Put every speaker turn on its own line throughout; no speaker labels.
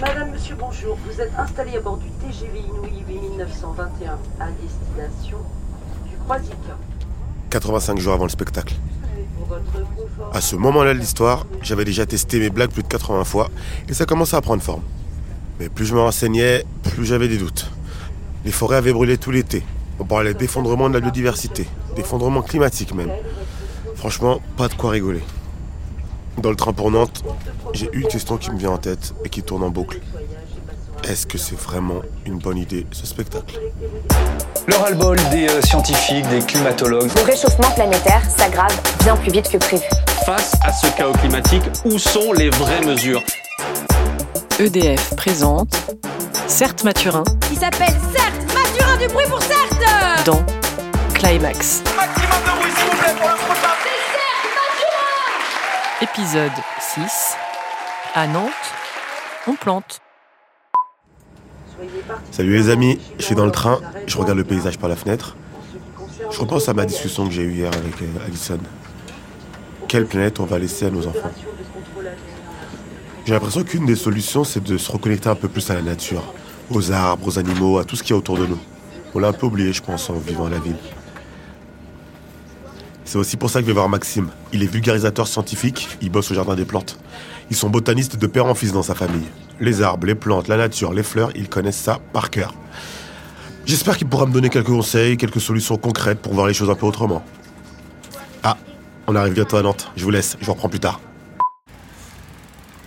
Madame, monsieur, bonjour. Vous êtes installé à bord du TGV Inouï 8921 à destination du Croisic.
85 jours avant le spectacle. À ce moment-là de l'histoire, j'avais déjà testé mes blagues plus de 80 fois et ça commençait à prendre forme. Mais plus je me renseignais, plus j'avais des doutes. Les forêts avaient brûlé tout l'été. On parlait d'effondrement de la biodiversité, d'effondrement climatique même. Franchement, pas de quoi rigoler. Dans le train pour Nantes, j'ai une question qui me vient en tête et qui tourne en boucle. Est-ce que c'est vraiment une bonne idée ce spectacle?
Le ras-le-bol des euh, scientifiques, des climatologues.
Le réchauffement planétaire s'aggrave bien plus vite que prévu.
Face à ce chaos climatique, où sont les vraies mesures?
EDF présente Certes Mathurin
qui s'appelle Certes Mathurin du bruit pour Certes
dans Climax.
Maximum de bruit, s'il vous plaît, pour le
Épisode 6 À Nantes, on plante.
Salut les amis, je suis dans le train, je regarde le paysage par la fenêtre.
Qui
Je repense à ma discussion que j'ai eue hier avec euh, Alison. Quelle planète on va laisser à nos enfants? J'ai l'impression qu'une des solutions, c'est de se reconnecter un peu plus à la nature, aux arbres, aux animaux, à tout ce qu'il y a autour de nous. On l'a un peu oublié, je pense, en vivant à la ville. C'est aussi pour ça que je vais voir Maxime. Il est vulgarisateur scientifique, il bosse au Jardin des Plantes. Ils sont botanistes de père en fils dans sa famille. Les arbres, les plantes, la nature, les fleurs, ils connaissent ça par cœur. J'espère qu'il pourra me donner quelques conseils, quelques solutions concrètes pour voir les choses un peu autrement. Ah, on arrive bientôt à Nantes. Je vous laisse, je vous reprends plus tard.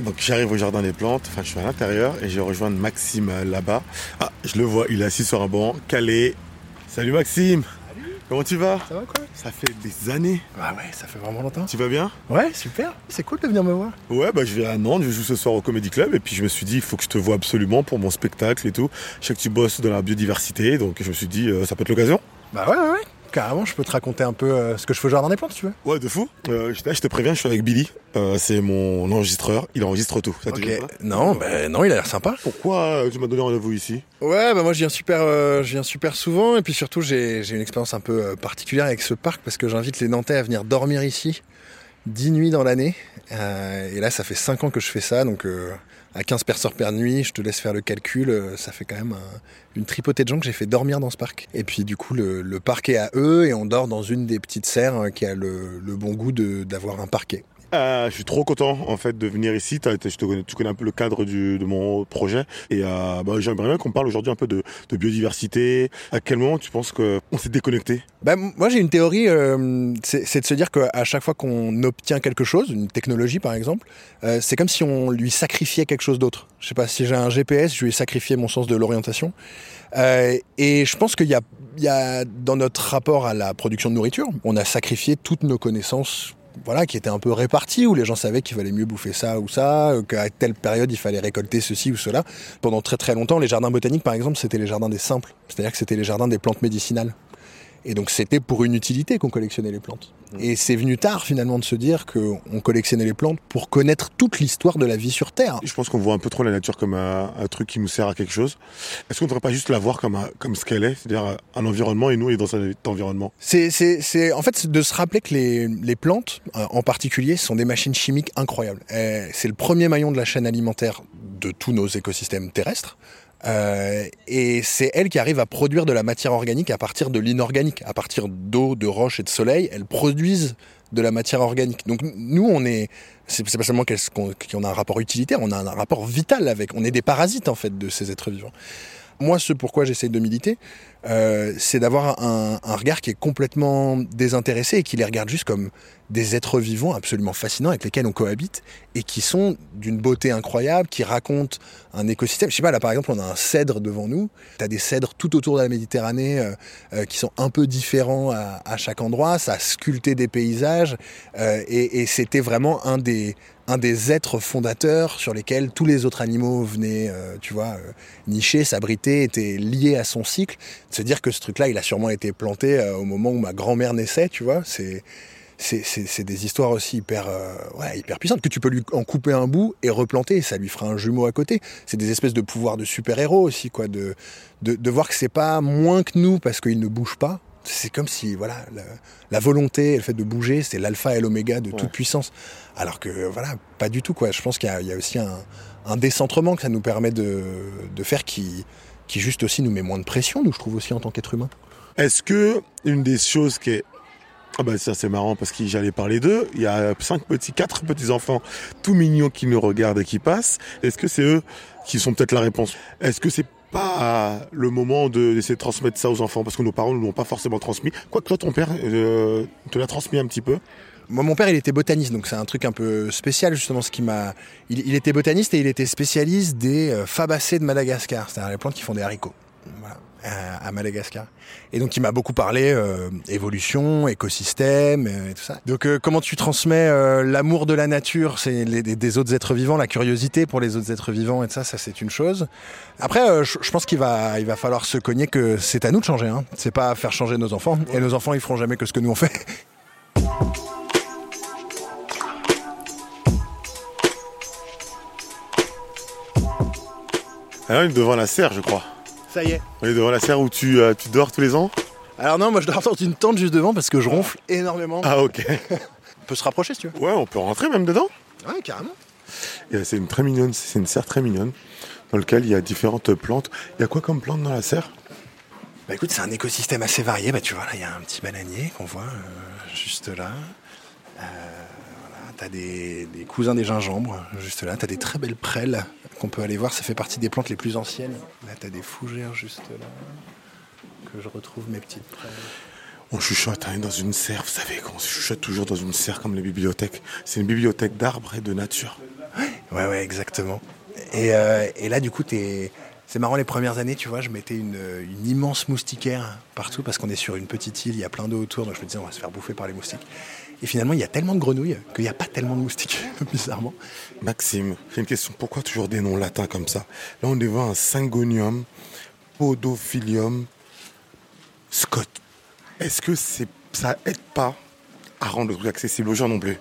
Donc j'arrive au jardin des plantes, enfin je suis à l'intérieur et je rejoins Maxime euh, là-bas. Ah, je le vois, il est assis sur un banc, calé. Salut Maxime Comment tu vas?
Ça va quoi?
Ça fait des années.
Ah ouais, ça fait vraiment longtemps.
Tu vas bien?
Ouais, super. C'est cool de venir me voir.
Ouais, bah je vais à Nantes, je joue ce soir au Comedy Club et puis je me suis dit il faut que je te vois absolument pour mon spectacle et tout. Je sais que tu bosses dans la biodiversité, donc je me suis dit euh, ça peut être l'occasion.
Bah ouais, ouais, ouais. Carrément, je peux te raconter un peu euh, ce que je fais au jardin des plantes si tu veux.
Ouais, de fou. Euh, je, là, je te préviens, je suis avec Billy. Euh, c'est mon enregistreur, il enregistre tout. Ça te
Ok.
gêne pas
Non, bah non, il a l'air sympa.
Pourquoi tu m'as donné rendez-vous ici?
Ouais, bah moi je viens super, je viens super souvent et puis surtout j'ai j'ai une expérience un peu particulière avec ce parc parce que j'invite les Nantais à venir dormir ici 10 nuits dans l'année. Euh, et là, ça fait 5 ans que je fais ça, donc euh, à 15 personnes par nuit, je te laisse faire le calcul, euh, ça fait quand même un- une tripotée de gens que j'ai fait dormir dans ce parc. Et puis du coup, le, le parc est à eux et on dort dans une des petites serres euh, qui a le, bon goût d'avoir un parquet.
Euh, je suis trop content en fait de venir ici. Tu connais un peu le cadre du, de mon projet et euh, bah, j'aimerais bien qu'on parle aujourd'hui un peu de, de biodiversité. À quel moment tu penses qu'on s'est déconnecté?
Bah, moi j'ai une théorie, euh, c'est de se dire qu'à chaque fois qu'on obtient quelque chose, une technologie par exemple, euh, c'est comme si on lui sacrifiait quelque chose d'autre. Je sais pas, si j'ai un GPS, je lui ai sacrifié mon sens de l'orientation. Euh, et je pense qu'il y y a dans notre rapport à la production de nourriture, on a sacrifié toutes nos connaissances. Voilà, qui étaient un peu réparties, où les gens savaient qu'il fallait mieux bouffer ça ou ça, euh, qu'à telle période il fallait récolter ceci ou cela. Pendant très très longtemps, les jardins botaniques par exemple, c'était les jardins des simples, c'est-à-dire que c'était les jardins des plantes médicinales. Et donc c'était pour une utilité qu'on collectionnait les plantes. Et c'est venu tard finalement de se dire qu'on collectionnait les plantes pour connaître toute l'histoire de la vie sur Terre.
Je pense qu'on voit un peu trop la nature comme un, un truc qui nous sert à quelque chose. Est-ce qu'on ne devrait pas juste la voir comme, un- comme ce qu'elle est, c'est-à-dire un environnement et nous on est dans cet environnement?
C'est, c'est, c'est en fait c'est de se rappeler que les, les plantes, euh, en particulier, sont des machines chimiques incroyables. Euh, c'est le premier maillon de la chaîne alimentaire de tous nos écosystèmes terrestres. Euh, et c'est elles qui arrivent à produire de la matière organique à partir de l'inorganique, à partir d'eau, de roches et de soleil. Elles produisent de la matière organique. Donc nous, on est, c'est, pas seulement qu'on, a un rapport utilitaire, on a un rapport vital avec. On est des parasites en fait de ces êtres vivants. Moi, ce pourquoi j'essaie de militer, euh, c'est d'avoir un, un regard qui est complètement désintéressé et qui les regarde juste comme des êtres vivants absolument fascinants avec lesquels on cohabite et qui sont d'une beauté incroyable, qui racontent un écosystème. Je sais pas, là par exemple, on a un cèdre devant nous. Tu as des cèdres tout autour de la Méditerranée euh, euh, qui sont un peu différents à, à chaque endroit. Ça a sculpté des paysages euh, et, et c'était vraiment un des, un des êtres fondateurs sur lesquels tous les autres animaux venaient, euh, tu vois, euh, nicher, s'abriter, étaient liés à son cycle. Se dire que ce truc-là, il a sûrement été planté euh, au moment où ma grand-mère naissait, tu vois. C'est c'est- des histoires aussi hyper, euh, ouais, hyper puissantes que tu peux lui en couper un bout et replanter, et ça lui fera un jumeau à côté. C'est des espèces de pouvoirs de super-héros aussi, quoi, de, de, de voir que c'est pas moins que nous parce qu'il ne bouge pas, C'est comme si voilà la, la volonté, le fait de bouger, c'est l'alpha et l'oméga de toute
Ouais.
puissance. Alors que voilà, pas du tout quoi. Je pense qu'il y, a- il y a aussi un, un décentrement que ça nous permet de, de faire qui, qui juste aussi nous met moins de pression, nous je trouve aussi en tant qu'être humain.
Est-ce que une des choses qui est ah bah ça c'est marrant parce que j'allais parler d'eux. Il y a cinq petits, quatre petits enfants tout mignons qui nous regardent et qui passent. Est-ce que c'est eux qui sont peut-être la réponse? Est-ce que c'est pas le moment de- d'essayer de transmettre ça aux enfants? Parce que nos parents ne l'ont pas forcément transmis. Quoique toi ton père euh, te l'a transmis un petit peu.
Moi, mon père, il était botaniste, donc c'est un truc un peu spécial, justement, ce qui m'a. Il, était botaniste et il était spécialiste des euh, fabacées de Madagascar, c'est-à-dire les plantes qui font des haricots. Voilà, à, à Madagascar. Et donc, il m'a beaucoup parlé euh, évolution, écosystème euh, et tout ça. Donc, euh, comment tu transmets euh, l'amour de la nature, c'est des, autres êtres vivants, la curiosité pour les autres êtres vivants et tout ça, ça c'est une chose. Après, euh, je, pense qu'il va, il va falloir se cogner que c'est à nous de changer. Hein. C'est pas faire changer nos enfants. Et nos enfants, ils feront jamais que ce que nous on fait.
Alors on est devant la serre je crois.
Ça y est.
On est devant la serre où tu, euh, tu dors tous les ans?
Alors non, moi je dors dans une tente juste devant parce que je ronfle énormément.
Ah ok.
On peut se rapprocher si tu veux.
Ouais on peut rentrer même dedans.
Ouais, carrément.
Et, euh, C'est une très mignonne, c'est une serre très mignonne dans laquelle il y a différentes plantes. Il y a quoi comme plante dans la serre?
Bah écoute, c'est un écosystème assez varié. Bah tu vois, là il y a un petit bananier qu'on voit euh, juste là. Euh, t'as des, des cousins des gingembres juste là. T'as des très belles prêles qu'on peut aller voir. Ça fait partie des plantes les plus anciennes. Là t'as des fougères juste là. Que je retrouve mes petites prêles.
On chuchote hein, dans une serre, vous savez qu'on chuchote toujours dans une serre comme les bibliothèques. C'est une bibliothèque d'arbres et de nature.
Ouais, ouais, exactement. Et, euh, et là, du coup, t'es... c'est marrant, les premières années, tu vois, je mettais une, immense moustiquaire partout parce qu'on est sur une petite île, il y a plein d'eau autour, donc je me disais, on va se faire bouffer par les moustiques. Et finalement, il y a tellement de grenouilles qu'il n'y a pas tellement de moustiques, bizarrement.
Maxime, j'ai une question. Pourquoi toujours des noms latins comme ça? Là, on est devant un syngonium, podophilium, scott. Est-ce que ça aide pas à rendre le truc accessible aux gens non plus?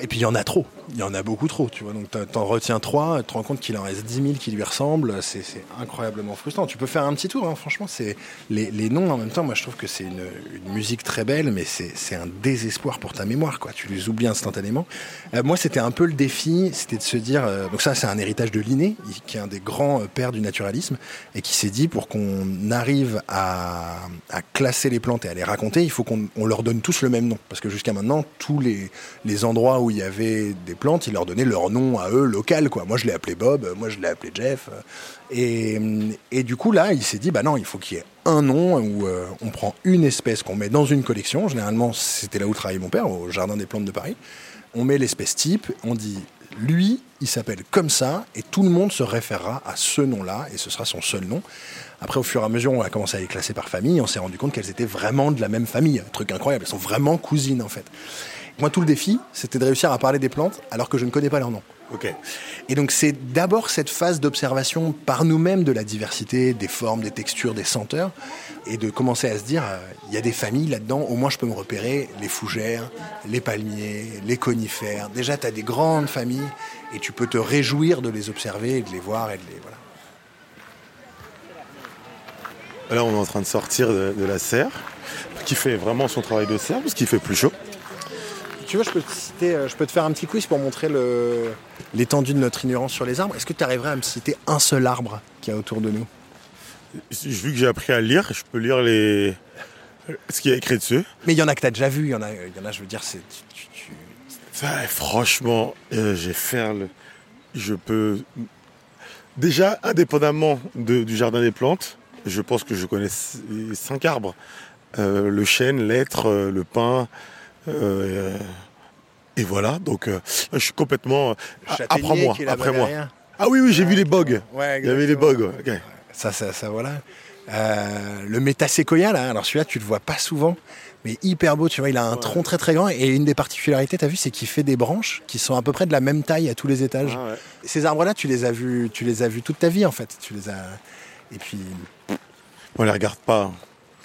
Et puis il y en a trop. Il y en a beaucoup trop, tu vois. Donc t'en- retiens trois, tu te rends compte qu'il en reste 10 000 qui lui ressemblent. C'est incroyablement frustrant. Tu peux faire un petit tour, hein, franchement. C'est les, noms en même temps. Moi, je trouve que c'est une, musique très belle, mais c'est un désespoir pour ta mémoire, quoi. Tu les oublies instantanément. Euh, moi, c'était un peu le défi, c'était de se dire. euh, donc ça, c'est un héritage de Linné, qui est un des grands euh, pères du naturalisme, et qui s'est dit pour qu'on arrive à, classer les plantes et à les raconter, il faut qu'on on leur donne tous le même nom, parce que jusqu'à maintenant, tous les les endroits où il y avait des plantes, ils leur donnaient leur nom à eux local, quoi. Moi, je l'ai appelé Bob, euh, moi, je l'ai appelé Jeff. euh, Et, et du coup, là, il s'est dit, bah non, il faut qu'il y ait un nom où euh, on prend une espèce qu'on met dans une collection. Généralement, c'était là où travaillait mon père, au Jardin des plantes de Paris. On met l'espèce type, on dit, lui, il s'appelle comme ça, et tout le monde se référera à ce nom-là, et ce sera son seul nom. Après, au fur et à mesure, on a commencé à les classer par famille, on s'est rendu compte qu'elles étaient vraiment de la même famille. Truc incroyable, elles sont vraiment cousines, en fait. Moi, tout le défi, c'était de réussir à parler des plantes alors que je ne connais pas leur nom. Et donc c'est d'abord cette phase d'observation par nous-mêmes de la diversité, des formes, des textures, des senteurs, et de commencer à se dire, euh, il y a des familles là-dedans, au moins je peux me repérer, les fougères, les palmiers, les conifères. Déjà, tu as des grandes familles, et tu peux te réjouir de les observer, et de les voir, et de les... Voilà.
Là, on est en train de sortir de, de la serre, qui fait vraiment son travail de serre, parce qu'il fait plus chaud.
Tu veux, je peux te citer, euh, je peux te faire un petit quiz pour montrer l'étendue de notre ignorance sur les arbres. Est-ce que tu arriverais à me citer un seul arbre qu'il y a autour de nous?
Vu que j'ai appris à lire, je peux lire les... ce qu'il y a écrit dessus.
Mais il y en a que tu as déjà vu, il y en a, il y en a je veux dire, c'est... tu- tu-
franchement, euh, j'ai fait le... Je peux... Déjà, indépendamment de- du jardin des plantes, je pense que je connais cinq arbres. Euh, le chêne, l'être, le pin, euh, et voilà. Donc, euh, je suis complètement...
Châtaignier
Après moi, après moi. Ah oui, oui, j'ai vu les bogues.
Ouais,
Il y avait les ouais, ok.
Ça, ça, ça, voilà. Euh, le métaséquoia, là, alors celui-là, tu le vois pas souvent, mais hyper beau, tu vois, il a un tronc très très grand, et une des particularités, t'as vu, c'est qu'il fait des branches qui sont à peu près de la même taille à tous les étages.
Ah ouais.
Ces arbres-là, tu les as vus, tu les as vus toute ta vie, en fait. Tu les as... Et puis,
On les regarde pas.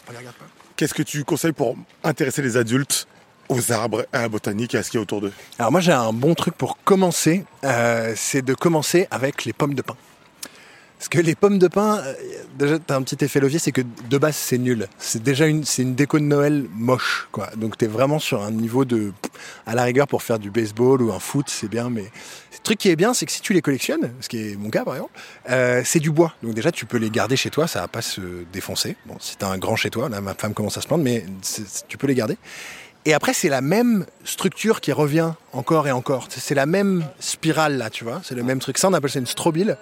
on les regarde pas.
Qu'est-ce que tu conseilles pour intéresser les adultes? Aux arbres, à la botanique et à ce qu'il y a autour d'eux
Alors moi, j'ai un bon truc pour commencer, euh, c'est de commencer avec les pommes de pin. Parce que les pommes de pin, euh, déjà, t'as un petit effet levier, c'est que de base, c'est nul. C'est déjà une, une déco de Noël moche, quoi. Donc t'es vraiment sur un niveau de, à la rigueur, pour faire du baseball ou un foot, c'est bien, mais le truc qui est bien, c'est que si tu les collectionnes, ce qui est mon cas par exemple, euh, c'est du bois. Donc déjà, tu peux les garder chez toi, ça va pas se défoncer. Bon, si t'as un grand chez toi, là, ma femme commence à se plaindre, mais tu peux les garder. Et après, c'est la même structure qui revient encore et encore. C'est- la même spirale, là, tu vois. C'est le même truc. Ça, on appelle ça une strobile.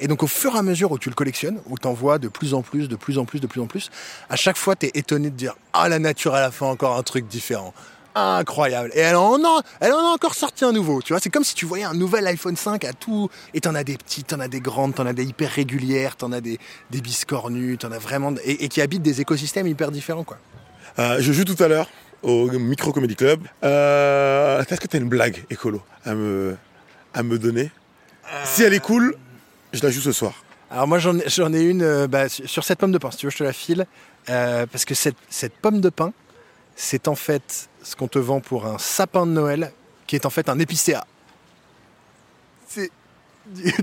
Et donc, au fur et à mesure où tu le collectionnes, où t'en vois de plus en plus, de plus en plus, de plus en plus, à chaque fois, t'es étonné de dire Ah, la nature, elle a fait encore un truc différent. Incroyable. Et elle en a, elle en a encore sorti un nouveau. Tu vois, c'est comme si tu voyais un nouvel iPhone 5 à tout. Et t'en as des petites, t'en as des grandes, t'en as des hyper régulières, t'en as des, des biscornues, t'en as vraiment. Et, et qui habitent des écosystèmes hyper différents, quoi.
Euh, je joue tout à l'heure au Micro Comedy Club. Euh, Est-ce que t'as une blague écolo à me, donner? Si elle est cool, je la joue ce soir.
Alors moi j'en ai, une euh, bah, sur cette pomme de pain, si tu veux je te la file. Euh, parce que cette, cette pomme de pain, c'est en fait ce qu'on te vend pour un sapin de Noël, qui est en fait un épicéa.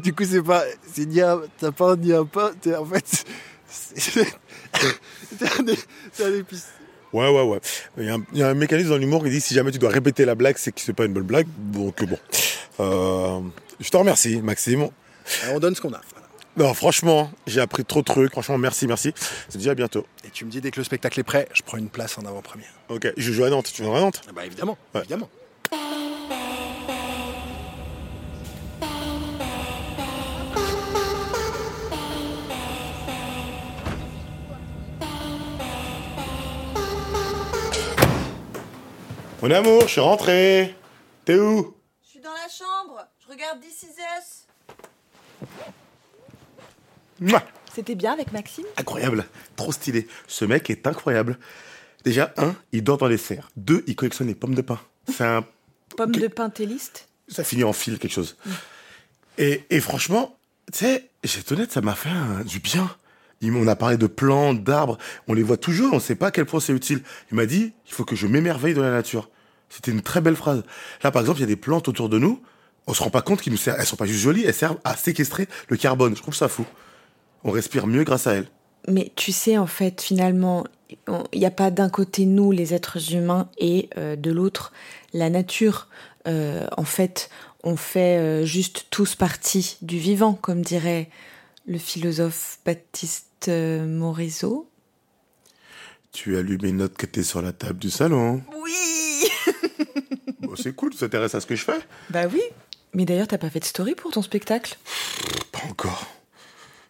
Du, coup c'est pas, c'est ni un sapin ni un pain, en fait, c'est un épicéa.
Ouais, ouais, ouais. Il y, a un, il y a un mécanisme dans l'humour qui dit si jamais tu dois répéter la blague, c'est que c'est pas une bonne blague. Donc bon. Euh, je te remercie, Maxime.
Alors, on donne ce qu'on a. voilà.
Non, franchement, j'ai appris trop de trucs. Franchement, merci, merci. C'est déjà à bientôt.
Et tu me dis dès que le spectacle est prêt, je prends une place en avant-première.
Ok, je joue à Nantes. Tu viens à Nantes?
Ah bah évidemment,
Ouais.
évidemment.
Mon amour, je suis rentré. T'es où?
Je suis dans la chambre, je regarde This Is Us.
Mouah
C'était bien avec Maxime?
Incroyable, trop stylé. Ce mec est incroyable. Déjà, un, il dort dans les serres. Deux, il collectionne les pommes de pin. C'est un
Pomme de pin téliste?
Ça finit en fil quelque chose. Et, et franchement, tu sais, j'ai honnête, ça m'a fait un- du bien. On a parlé de plantes, d'arbres, on les voit toujours, on sait pas à quel point c'est utile. Il m'a dit, il faut que je m'émerveille dans la nature. C'était une très belle phrase. Là, par exemple, il y a des plantes autour de nous, on se rend pas compte qu'elles elles sont pas juste jolies, elles servent à séquestrer le carbone. Je trouve ça fou. On respire mieux grâce à elles.
Mais tu sais, en fait, finalement, il n'y a pas d'un côté nous, les êtres humains, et euh, de l'autre, la nature. Euh, en fait, on fait euh, juste tous partie du vivant, comme dirait le philosophe Baptiste euh, Morisot.
Tu allumes une note qui était sur la table du salon.
Oui
Bon, c'est cool, tu t'intéresses à ce que je fais?
Bah oui Mais d'ailleurs, t'as pas fait de story pour ton spectacle?
Pas encore.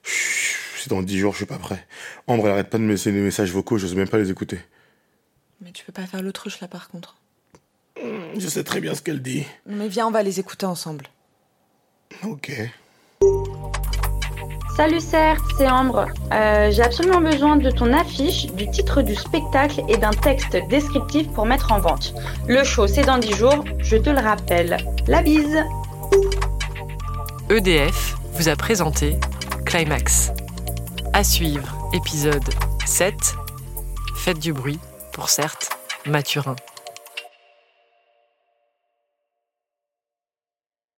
C'est dans dix jours, je suis pas prêt. Ambre, elle arrête pas de me laisser des messages vocaux, j'ose même pas les écouter.
Mais tu peux pas faire l'autruche là, par contre.
Je sais très bien ce qu'elle dit.
Mais viens, on va les écouter ensemble.
Ok.
Salut Serre, c'est Ambre. Euh, J'ai absolument besoin de ton affiche, du titre du spectacle et d'un texte descriptif pour mettre en vente. Le show, c'est dans 10 jours, je te le rappelle. La bise
EDF vous a présenté Climax. À suivre, épisode 7. Faites du bruit, pour certes, Mathurin.